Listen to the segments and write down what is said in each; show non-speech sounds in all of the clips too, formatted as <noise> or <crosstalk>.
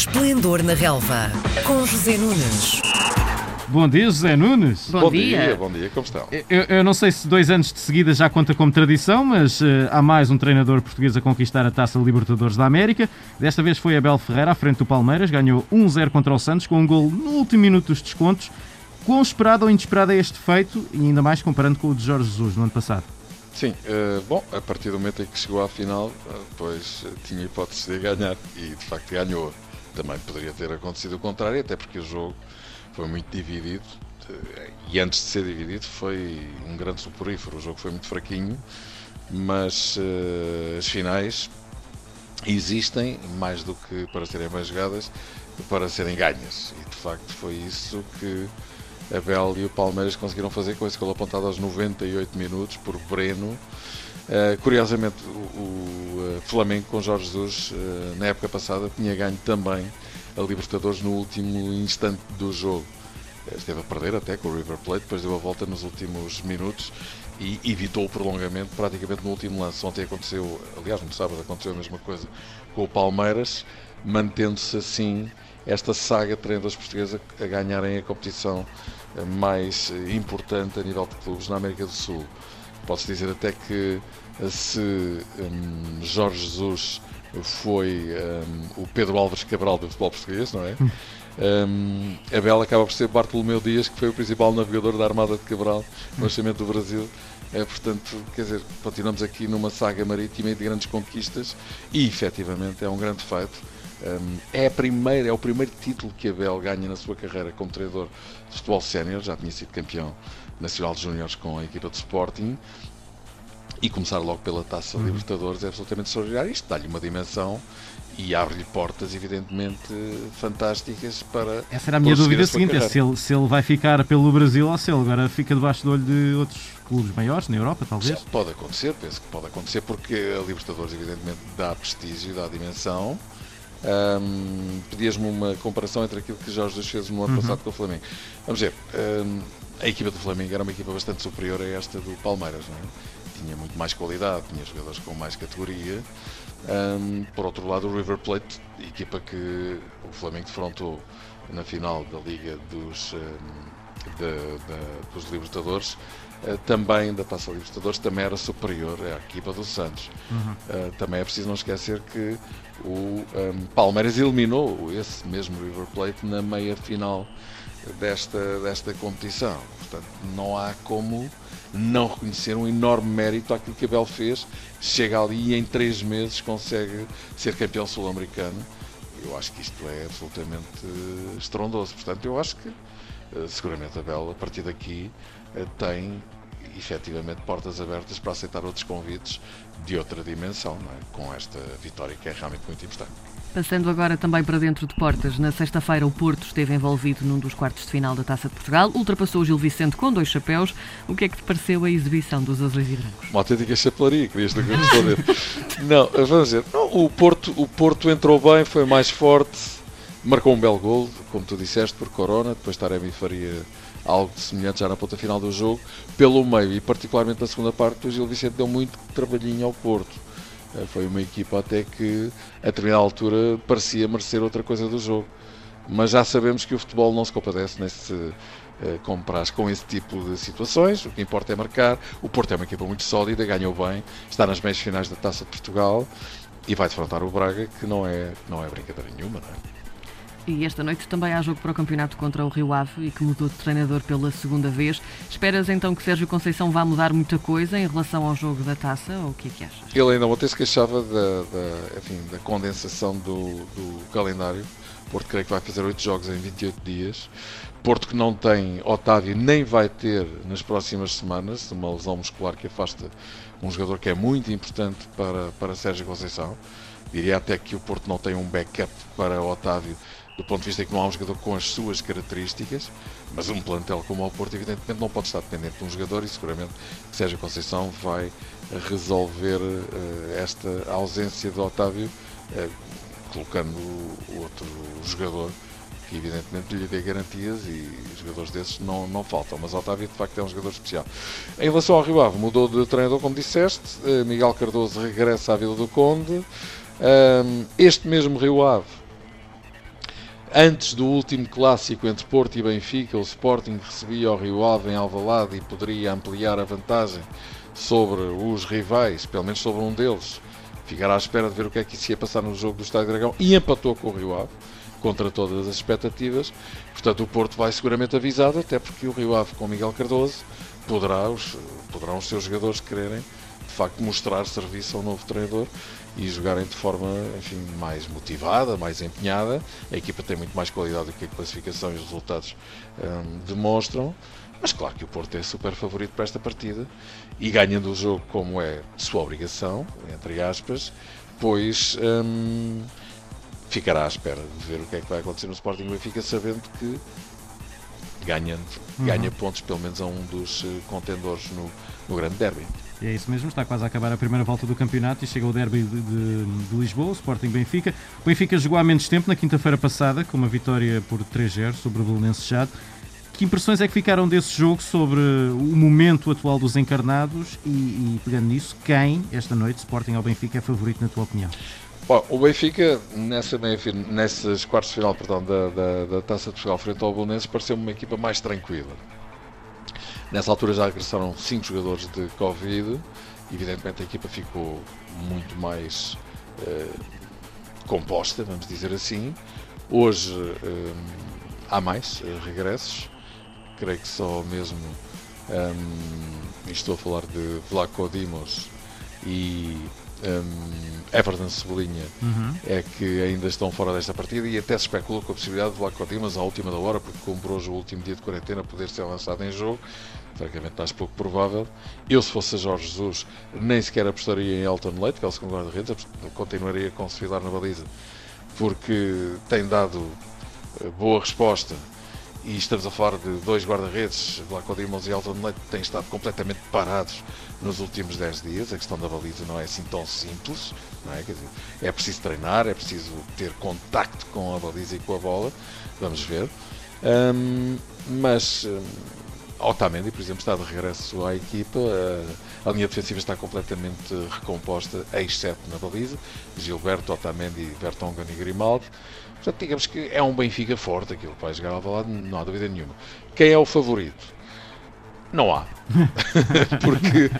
Esplendor na Relva, com José Nunes. Bom dia, José Nunes. Bom, Bom dia. dia, bom dia, como estão? Eu, eu não sei se dois anos de seguida já conta como tradição, mas eh, há mais um treinador português a conquistar a taça Libertadores da América. Desta vez foi Abel Ferreira à frente do Palmeiras, ganhou 1-0 contra o Santos com um gol no último minuto dos descontos. Quão esperado ou inesperado é este feito, e ainda mais comparando com o de Jorge Jesus no ano passado? Sim, eh, bom, a partir do momento em que chegou à final, depois eh, tinha hipótese de ganhar e de facto ganhou. Também poderia ter acontecido o contrário, até porque o jogo foi muito dividido eh, e antes de ser dividido foi um grande soporífero. O jogo foi muito fraquinho, mas eh, as finais existem mais do que para serem bem jogadas, para serem ganhas. E de facto foi isso que Abel e o Palmeiras conseguiram fazer com esse gol apontado aos 98 minutos por Breno. Uh, curiosamente, o, o uh, Flamengo com Jorge Jesus, uh, na época passada, tinha ganho também a Libertadores no último instante do jogo. Esteve a perder até com o River Plate, depois deu a volta nos últimos minutos e evitou o prolongamento praticamente no último lance. Ontem aconteceu, aliás, no sábado aconteceu a mesma coisa com o Palmeiras, mantendo-se assim esta saga de treinadores portugueses a ganharem a competição mais importante a nível de clubes na América do Sul. Posso dizer até que se um, Jorge Jesus foi um, o Pedro Álvares Cabral do futebol português, não é? Um, Abel acaba por ser Bartolomeu Dias, que foi o principal navegador da Armada de Cabral no nascimento do Brasil. É, portanto, quer dizer, continuamos aqui numa saga marítima e de grandes conquistas e, efetivamente, é um grande feito. Um, é, a primeira, é o primeiro título que Abel ganha na sua carreira como treinador de futebol sénior, já tinha sido campeão nacional de júniores com a equipa de Sporting e começar logo pela Taça uhum. Libertadores é absolutamente extraordinário. Isto dá-lhe uma dimensão e abre-lhe portas, evidentemente, fantásticas para. Essa era a minha dúvida a seguinte: é se ele, se ele vai ficar pelo Brasil ou se ele agora fica debaixo do olho de outros clubes maiores, na Europa, talvez? Sim, pode acontecer, penso que pode acontecer, porque a Libertadores, evidentemente, dá prestígio, dá dimensão. Um, Pedias-me uma comparação entre aquilo que Jorge Jesus fez no ano uhum. passado com o Flamengo. Vamos ver, um, a equipa do Flamengo era uma equipa bastante superior a esta do Palmeiras, não é? tinha muito mais qualidade, tinha jogadores com mais categoria. Um, por outro lado, o River Plate, equipa que o Flamengo defrontou na final da Liga dos, um, de, de, dos Libertadores, uh, também da Taça Libertadores, também era superior à equipa do Santos. Uhum. Uh, também é preciso não esquecer que o um, Palmeiras eliminou esse mesmo River Plate na meia final desta, desta competição. Portanto, não há como não reconhecer um enorme mérito àquilo que Abel fez. Chega ali e em três meses consegue ser campeão sul-americano. Eu acho que isto é absolutamente estrondoso. Portanto, eu acho que eh, seguramente Abel, a partir daqui, eh, tem efetivamente portas abertas para aceitar outros convites de outra dimensão, é? com esta vitória que é realmente muito importante. Passando agora também para dentro de portas, na sexta-feira o Porto esteve envolvido num dos quartos de final da Taça de Portugal, ultrapassou o Gil Vicente com dois chapéus. O que é que te pareceu a exibição dos azuis e brancos? Uma autêntica chapelaria, querias que responder. Não, vamos dizer, não, o, Porto, o Porto entrou bem, foi mais forte, marcou um belo gol, como tu disseste, por Corona, depois Taremi faria algo semelhante já na ponta final do jogo, pelo meio e particularmente na segunda parte, o Gil Vicente deu muito trabalhinho ao Porto eh, foi uma equipa até que, a determinada altura, parecia merecer outra coisa do jogo. Mas já sabemos que o futebol não se compadece nesse uh, compras com esse tipo de situações. O que importa é marcar. O Porto é uma equipa muito sólida, ganhou bem, está nas meias finais da Taça de Portugal e vai defrontar o Braga, que não é, não é brincadeira nenhuma, não é? E esta noite também há jogo para o campeonato contra o Rio Ave e que mudou de treinador pela segunda vez. Esperas então que Sérgio Conceição vá mudar muita coisa em relação ao jogo da taça ou o que é que achas? Ele ainda ontem se queixava da, da, enfim, da condensação do, do calendário. Porto creio que vai fazer 8 jogos em 28 dias. Porto que não tem Otávio nem vai ter nas próximas semanas, uma lesão muscular que afasta um jogador que é muito importante para, para Sérgio Conceição. Diria até que o Porto não tem um backup para Otávio do ponto de vista que não há um jogador com as suas características, mas um plantel como o Porto, evidentemente, não pode estar dependente de um jogador e seguramente Sérgio Conceição vai resolver uh, esta ausência de Otávio, uh, colocando outro jogador que evidentemente lhe dê garantias e jogadores desses não, não faltam, mas Otávio de facto é um jogador especial. Em relação ao Rio Ave, mudou de treinador, como disseste, uh, Miguel Cardoso regressa à Vila do Conde. este mesmo Rio Ave Antes do último clássico entre Porto e Benfica, o Sporting recebia o Rio Ave em Alvalade e poderia ampliar a vantagem sobre os rivais, pelo menos sobre um deles. Ficar à espera de ver o que é que isso ia passar no jogo do Estádio Dragão e empatou com o Rio Ave, contra todas as expectativas. Portanto, o Porto vai seguramente avisado, até porque o Rio Ave com Miguel Cardoso poderá os, poderão os seus jogadores quererem facto mostrar serviço ao novo treinador e jogarem de forma enfim, mais motivada, mais empenhada. A equipa tem muito mais qualidade do que a classificação e os resultados hum, demonstram. Mas claro que o Porto é super favorito para esta partida e ganhando o jogo como é sua obrigação, entre aspas, pois hum, ficará à espera de ver o que é que vai acontecer no Sporting Benfica, sabendo que ganhando, uhum. ganha pontos pelo menos a um dos uh, contendores no, no grande derby. É isso mesmo, está quase a acabar a primeira volta do campeonato e chega o derby de, de, de Lisboa, o Sporting Benfica. O Benfica jogou há menos tempo, na quinta-feira passada, com uma vitória por 3-0 sobre o Belenenses Chade. Que impressões é que ficaram desse jogo sobre o momento atual dos encarnados e, e pegando nisso, quem, esta noite, Sporting ou Benfica, é favorito na tua opinião? Bom, o Benfica, nessa meia, de final perdão, da, da, da Taça de Portugal frente ao Belenenses, pareceu uma equipa mais tranquila. Nessa altura já regressaram 5 jogadores de Covid, evidentemente a equipa ficou muito mais uh, composta, vamos dizer assim. Hoje uh, há mais uh, regressos, creio que só mesmo um, estou a falar de Vlaco Dimos e um, Everton Cebolinha uhum. é que ainda estão fora desta partida e até se especula com a possibilidade de Vlaco Dimas à última da hora, porque comprou hoje o último dia de quarentena, poder ser lançado em jogo. Francamente, acho pouco provável. Eu, se fosse a Jorge Jesus, nem sequer apostaria em Elton Leite, que é o segundo guarda-redes, continuaria com Sefilar na baliza, porque tem dado eh, boa resposta e estamos a falar de dois guarda-redes, Vlaco Dimos e Elton Leite, têm estado completamente parados nos últimos 10 dias. A questão da baliza não é assim tão simples, não é? Dizer, é preciso treinar, é preciso ter contacto com a baliza e com a bola. Vamos ver. Um, mas Otamendi, por exemplo, está de regresso à equipa. A, a linha defensiva está completamente recomposta, exceto na baliza. Gilberto, Otamendi, Vertonghen e Grimaldi. Portanto, digamos que é um Benfica forte aquilo que vai jogar ao lado, não há dúvida nenhuma. Quem é o favorito? Não há. <laughs> <laughs> Porque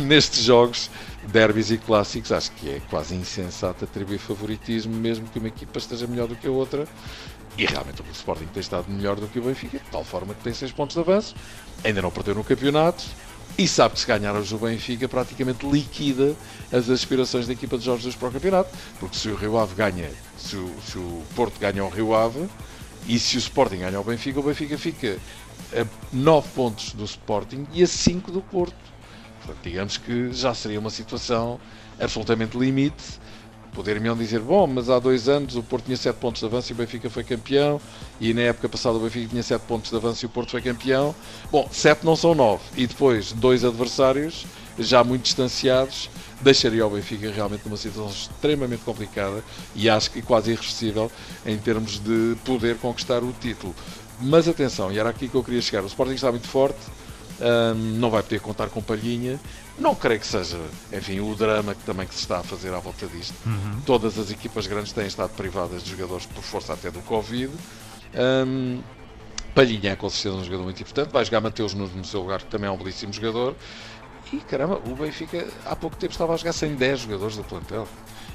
nestes jogos, derbys e clássicos, acho que é quase insensato atribuir favoritismo, mesmo que uma equipa esteja melhor do que a outra. E realmente o Sporting tem estado melhor do que o Benfica, de tal forma que tem 6 pontos de avanço, ainda não perdeu no campeonato e sabe que se ganhar hoje o Benfica praticamente liquida as aspirações da equipa de Jorge Jesus para o campeonato. Porque se o Rio Ave ganha, se o, se o Porto ganha o Rio Ave e se o Sporting ganha o Benfica, o Benfica fica a 9 pontos do Sporting e a 5 do Porto. Portanto, digamos que já seria uma situação absolutamente limite. Poder-me dizer, bom, mas há dois anos o Porto tinha 7 pontos de avanço e o Benfica foi campeão, e na época passada o Benfica tinha 7 pontos de avanço e o Porto foi campeão. Bom, 7 não são 9, e depois dois adversários já muito distanciados deixaria o Benfica realmente numa situação extremamente complicada e acho que quase irreversível em termos de poder conquistar o título. Mas atenção, e era aqui que eu queria chegar: o Sporting está muito forte, um, não vai poder contar com Palhinha. Não creio que seja, enfim, o drama que também que se está a fazer à volta disto. Uhum. Todas as equipas grandes têm estado privadas de jogadores por força até do Covid. Um, Palhinha é com certeza um jogador muito importante. Vai jogar Mateus Nunes no seu lugar, que também é um belíssimo jogador. E caramba, o Benfica há pouco tempo estava a jogar sem 10 jogadores do plantel.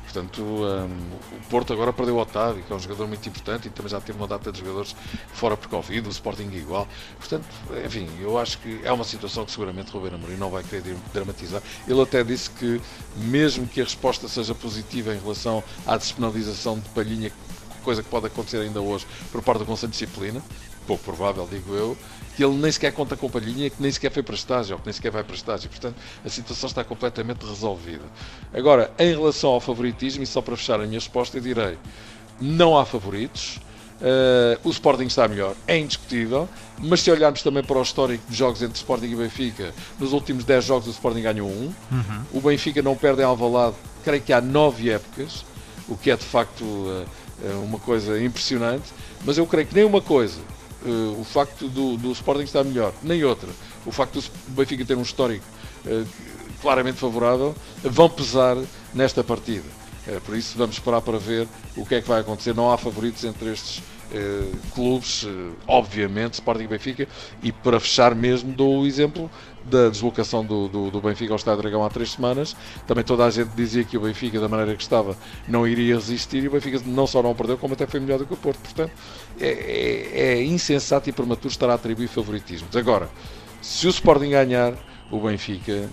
Portanto, um, o Porto agora perdeu o Otávio, que é um jogador muito importante e também já teve uma data de jogadores fora por Covid, o Sporting igual. Portanto, enfim, eu acho que é uma situação que seguramente o Ruben Amorim não vai querer dramatizar. Ele até disse que, mesmo que a resposta seja positiva em relação à despenalização de Palhinha, coisa que pode acontecer ainda hoje por parte do Conselho de Disciplina, pouco provável, digo eu, que ele nem sequer conta com palhinha, que nem sequer foi para estágio, ou que nem sequer vai para estágio. Portanto, a situação está completamente resolvida. Agora, em relação ao favoritismo, e só para fechar a minha resposta, eu direi: não há favoritos. Uh, o Sporting está melhor, é indiscutível, mas se olharmos também para o histórico de jogos entre Sporting e Benfica, nos últimos 10 jogos o Sporting ganhou um, uhum. o Benfica não perde em Alvalade, creio que há 9 épocas, o que é de facto uh, uma coisa impressionante, mas eu creio que nem uma coisa uh, o facto do, do Sporting estar melhor, nem outra, o facto do Benfica ter um histórico uh, claramente favorável, vão pesar nesta partida. Uh, por isso vamos esperar para ver o que é que vai acontecer. Não há favoritos entre estes eh, clubes, eh, obviamente, Sporting e Benfica, e para fechar mesmo dou o exemplo da deslocação do, do, do, Benfica ao Estádio Dragão há três semanas. Também toda a gente dizia que o Benfica, da maneira que estava, não iria resistir e o Benfica não só não perdeu, como até foi melhor do que o Porto. Portanto, é, é, é insensato e prematuro estar a atribuir favoritismos. Agora, se o Sporting ganhar, o Benfica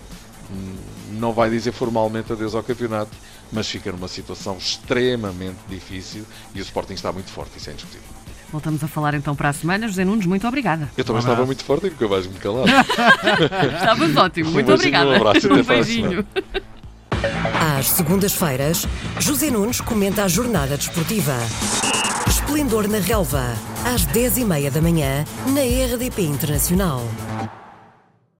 hum, não vai dizer formalmente adeus ao campeonato, mas fica numa situação extremamente difícil e o Sporting está muito forte, isso é indiscutível. Voltamos a falar então para a semana. José Nunes, muito obrigada. Eu também um estava muito forte e nunca mais me calado. <laughs> Estavas ótimo, muito um obrigada. Um abraço, um beijinho. Às segundas-feiras, José Nunes comenta a jornada desportiva. Esplendor na Relva, às 10h30 da manhã, na RDP Internacional.